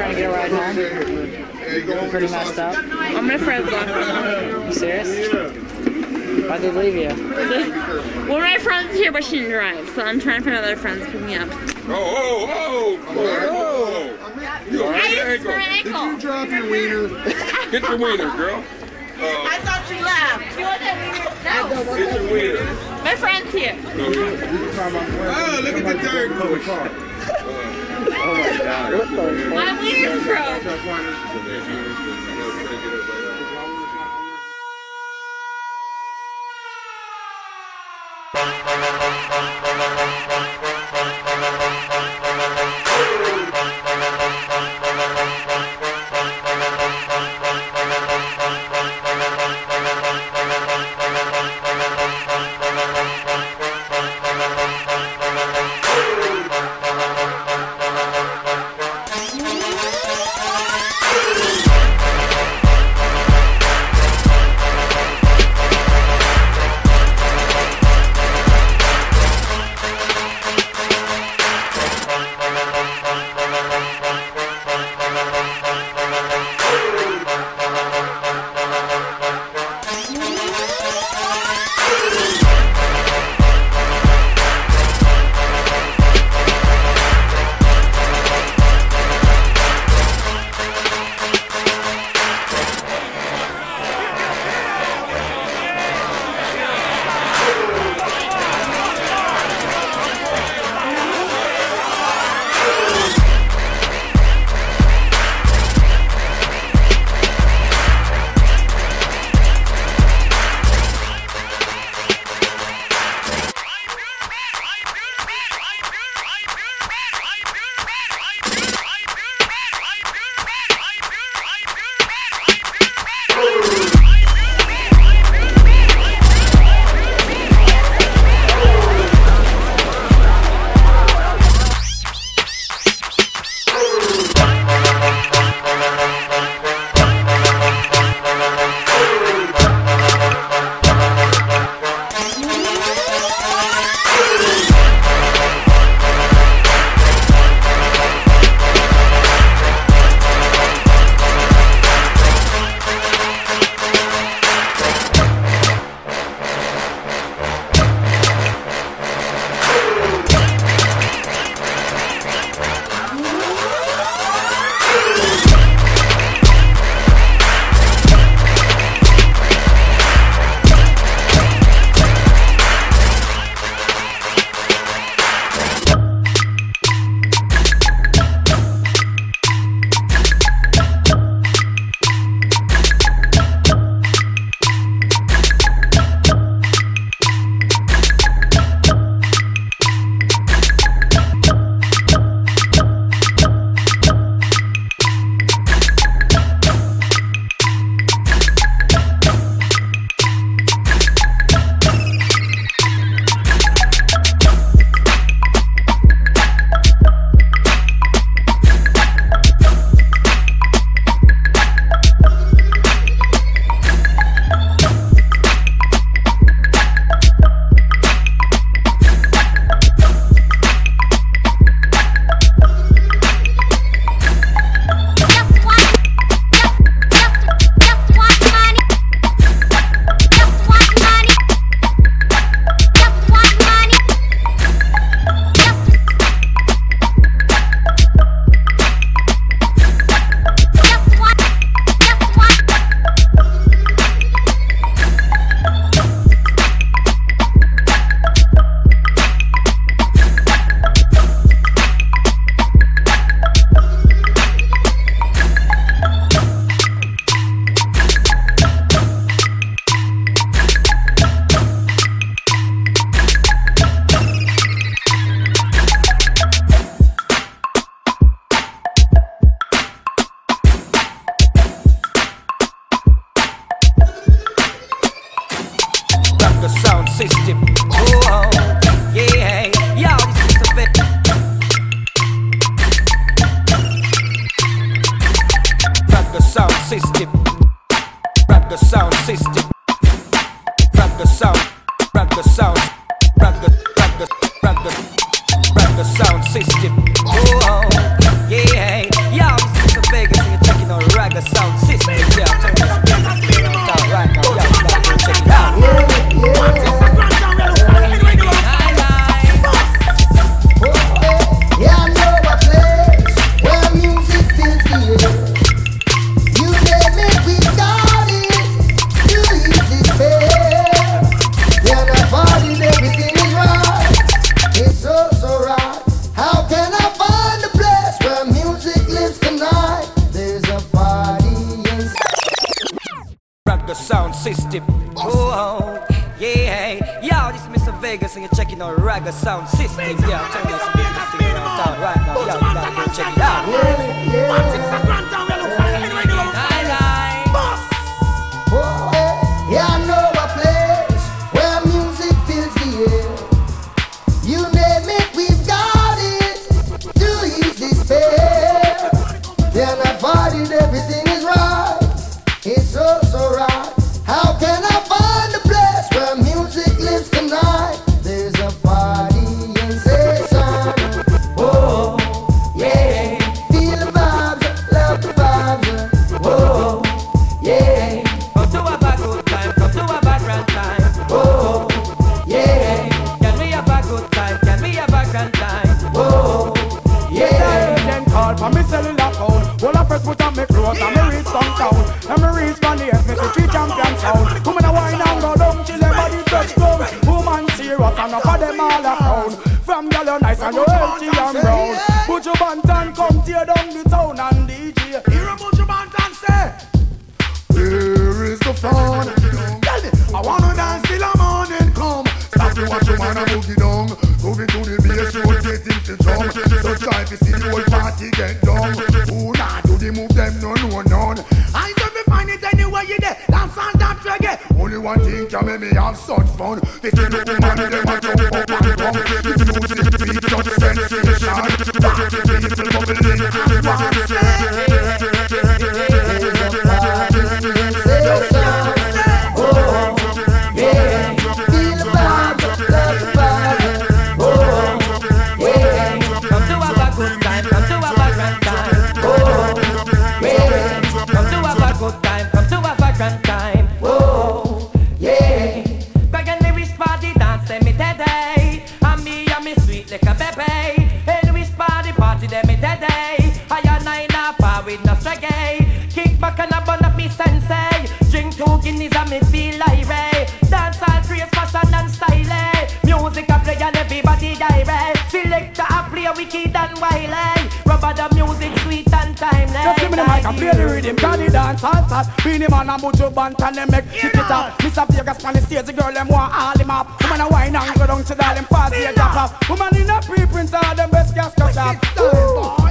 trying to get a ride home? You're pretty messed up. All my friends left. You serious? Why'd they leave you? One of my friends is here, but she didn't drive, so I'm trying to find other friends to pick me up. Oh, oh, oh, oh. You all I right? just ankle. sprained my ankle. Drop your wiener. Get your wiener, girl. Uh, thought she left. She wasn't No. get your wiener. My friend's here. Oh, look at the dirt. Oh my wiener's broke. The sound. Rock the sound. Mega sound system. Oh, yeah. Yo, this is Mr. Vegas and you're checking out Raga sound system. Yeah, I'm telling you, it's the biggest thing around town right now. Yo, you gotta go check it out. The whole party get down. Who not do the move them no no none. I don't me find it anywhere you there. Dance and dance reggae. Only one thing can make me have such fun. This is the them a jump up and down. The music such sensation. Party. Like a baby. In wish party party, them me today. I and I na par with no reggae. Kick back and a bun up me sensei. Drink two guineas and me feel irate. Dance all craze, fashion and style. eh. Music a play and everybody direct. Selector a play wicked and wily. Rubber the music sweet and timeless. Just give me the mic and play the rhythm, cause the dance all fat. Beenie Man and Buju Banton, them make kick it up. Mr. Vegas on the stage, the girl them want all him up. Woman a wine and go down to the them fast, they drop off. Woman in a pre-print, all them best gas cut shop.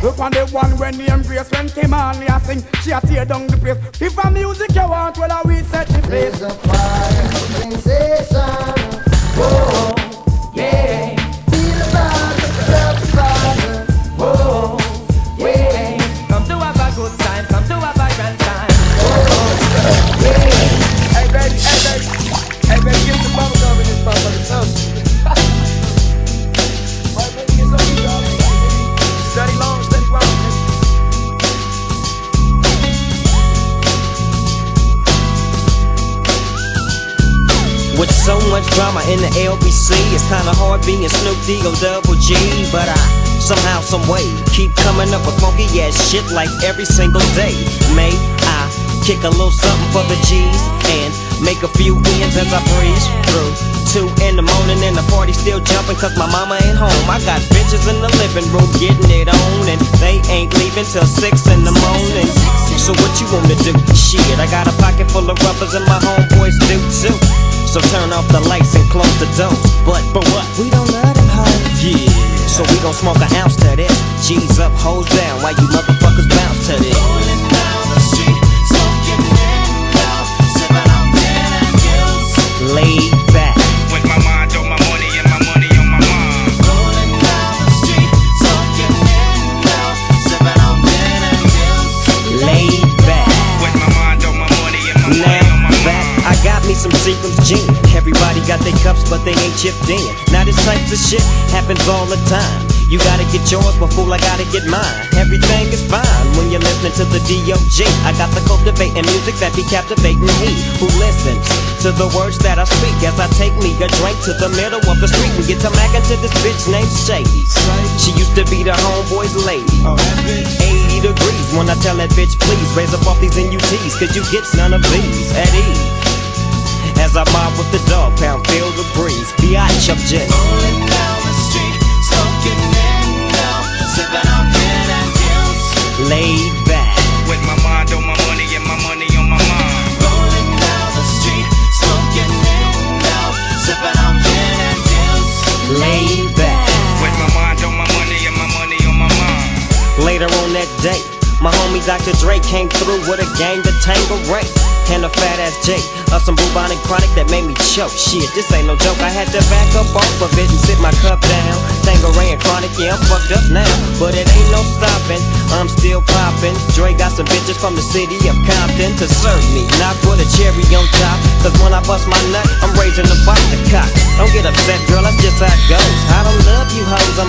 Look on the one when the embrace, when came on, I sing, she a tear down the place. If a music you want, well, I will set the place. There's a fire sensation. Being Snoop D O double G. But I somehow, some way keep coming up with funky ass shit like every single day. May I kick a little something for the G's and make a few ends as I breeze through. Two in the morning and the party still jumping cause my mama ain't home. I got bitches in the living room getting it on and they ain't leaving till six in the morning. So what you wanna do? Shit, I got a pocket full of rubbers and my homeboys do too. So turn off the lights and close the doors. But but what? We don't. Yeah. So we gon' smoke an ounce to this. G's up, hoes down, while you motherfuckers bounce to this. With some Seagram's gin. Everybody got their cups, but they ain't chipped in. Now this type of shit happens all the time. You gotta get yours, fool, I gotta get mine. Everything is fine when you're listening to the D.O.G. I got the cultivating music that be captivating he who listens to the words that I speak as I take me a drink to the middle of the street and get to mackin' to this bitch named Shady. She used to be the homeboy's lady. 80 degrees when I tell that bitch, please raise up off these NUTs, cause you get none of these at ease. As I mob with the dog pound, feel the breeze. B.I. Chuck Jets. Rolling down the street, smoking now, sipping on beer and juice. Laid back. With my mind on my money and my money on my mind. Rolling down the street, smoking now, sipping on beer and juice. Laid back. With my mind on my money and my money on my mind. Later on that day, my homie Dr. Dre came through with a gang to tangle rape and a fat ass J of some bubonic chronic that made me choke. Shit, this ain't no joke. I had to back up off of it and sit my cup down. Tanqueray and chronic, yeah, I'm fucked up now, but it ain't no stopping. I'm still popping. Dre got some bitches from the city of Compton to serve me, not put a cherry on top. Cause when I bust my nut, I'm raising the bar to cock. Don't get upset, girl, that's just how it goes. I don't love you hoes, I'm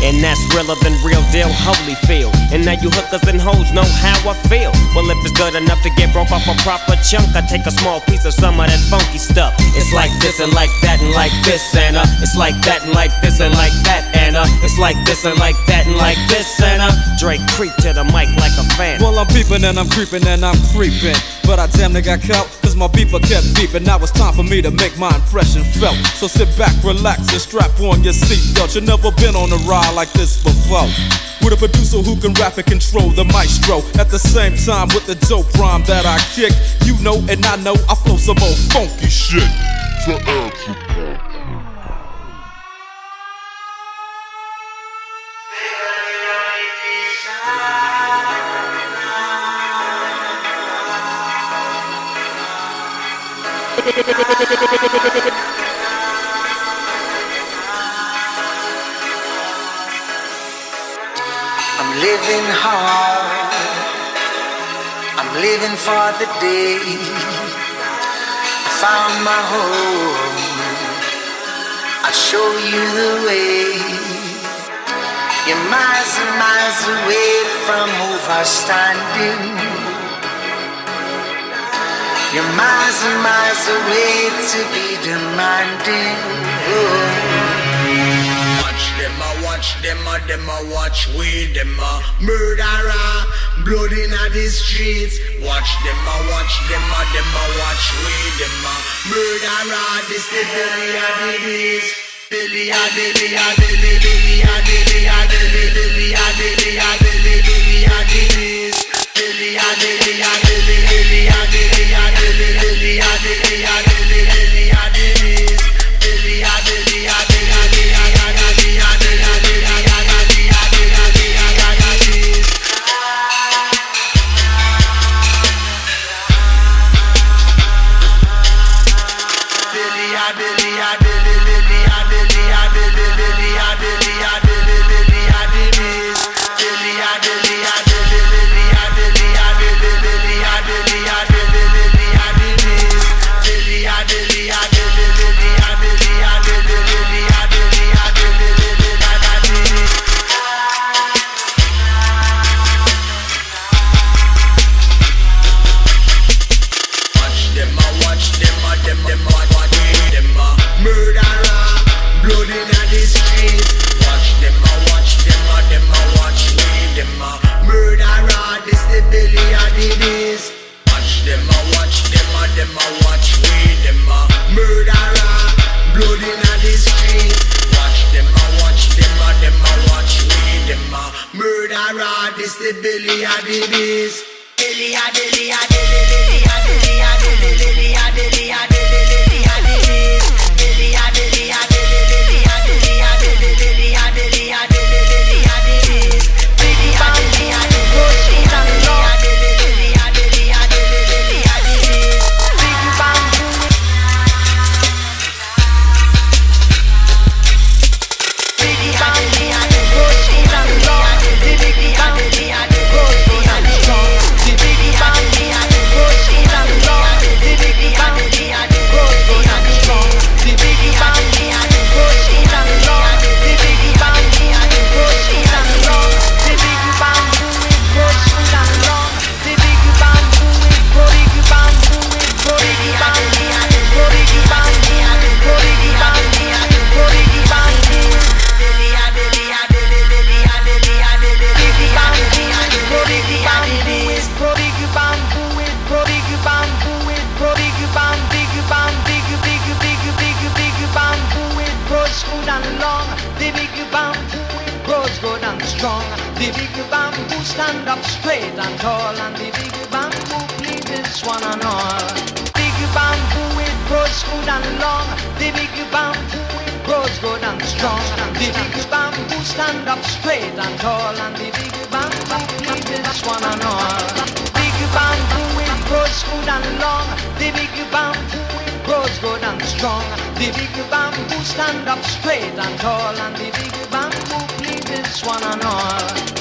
And that's realer than real deal, holy feel. And now you hookers and hoes know how I feel. Well, if it's good enough to get broke off a proper chunk, I take a small piece of some of that funky stuff. It's like this and like that and like this and it's like that and like this and like that and it's like this and like that and like this uh, Dre creep to the mic like a fan. Well, I'm peeping and I'm creeping and I'm creeping, but I damn near got caught cause my beeper kept beeping. Now it's time for me to make my impression felt. So sit back, relax, and strap on your seatbelt. You've never been on a ride like this before. With a producer who can rap and control the maestro. At the same time, with the dope rhyme that I kick, you know and I know I flow some old funky shit. I'm living hard. I'm living for the day. I found my home. I'll show you the way. You're miles and miles away from overstanding. You're miles and miles away to be demanding. Oh. Watch them, a them, I watch we them, a murderer, blood in the streets. Watch them, a watch them, a them, I watch we them, a murderer. This the Billy a Billy, Billy a Billy a Billy, Billy and tall, and the big bamboo pleases one and all. Big bamboo it grows good and long. The big bamboo it grows good and strong. The big bamboo stand up straight and tall, and the big bamboo pleases one and all. Big bamboo it grows good and long. The big bamboo it grows good and strong. The big bamboo stand up straight and tall, and the big bamboo pleases one and all.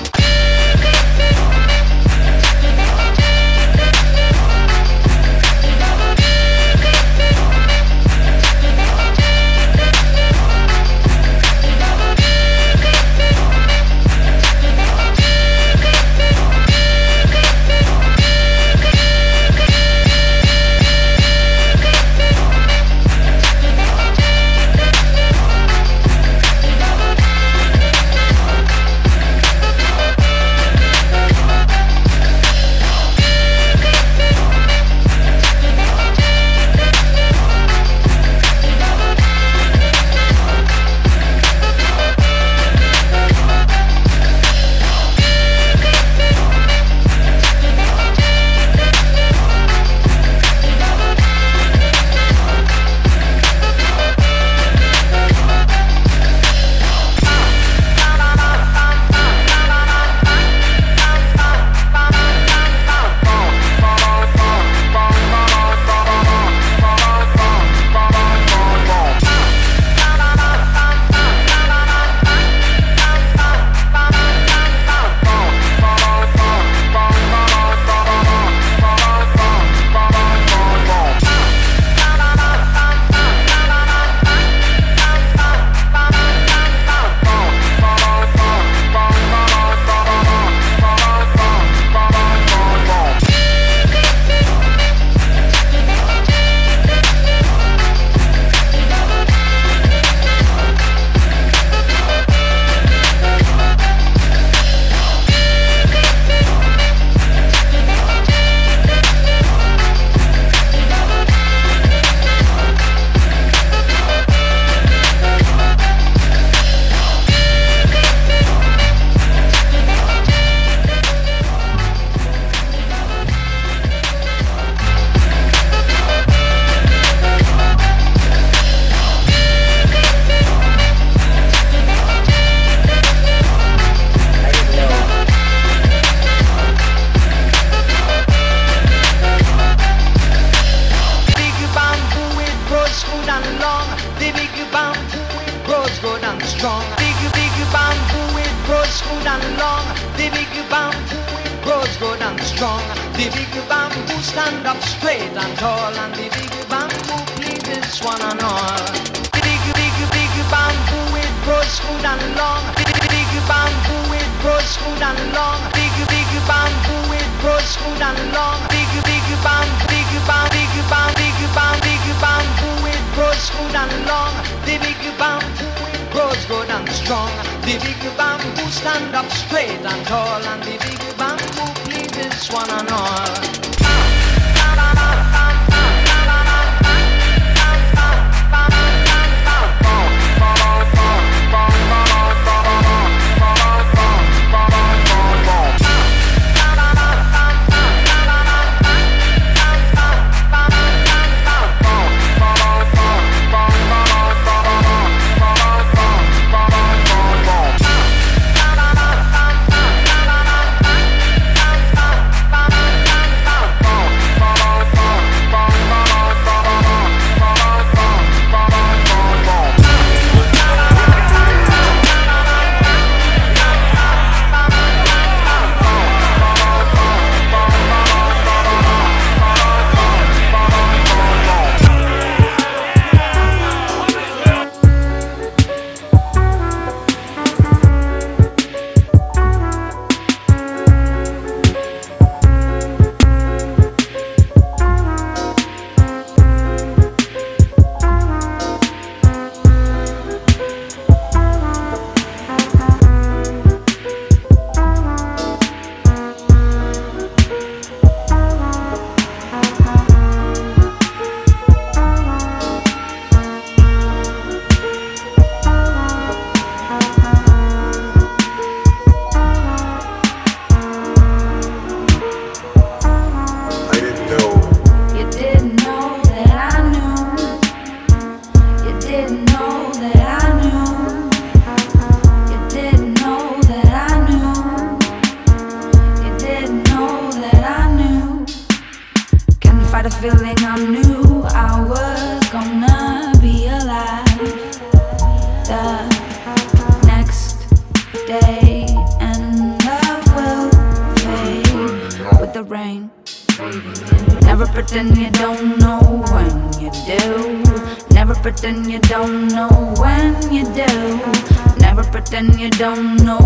Straight and tall, and the big bamboo pleases one and all. The big big big bamboo it grows good and long. Big big bamboo it grows good and long. Big big bamboo it grows good and long. Big big bamboo big bamboo big bamboo big bamboo big bamboo it grows good and long. The big bamboo it grows good and strong. The big bamboo stand up straight and tall, and the big bamboo pleases one and all. Don't know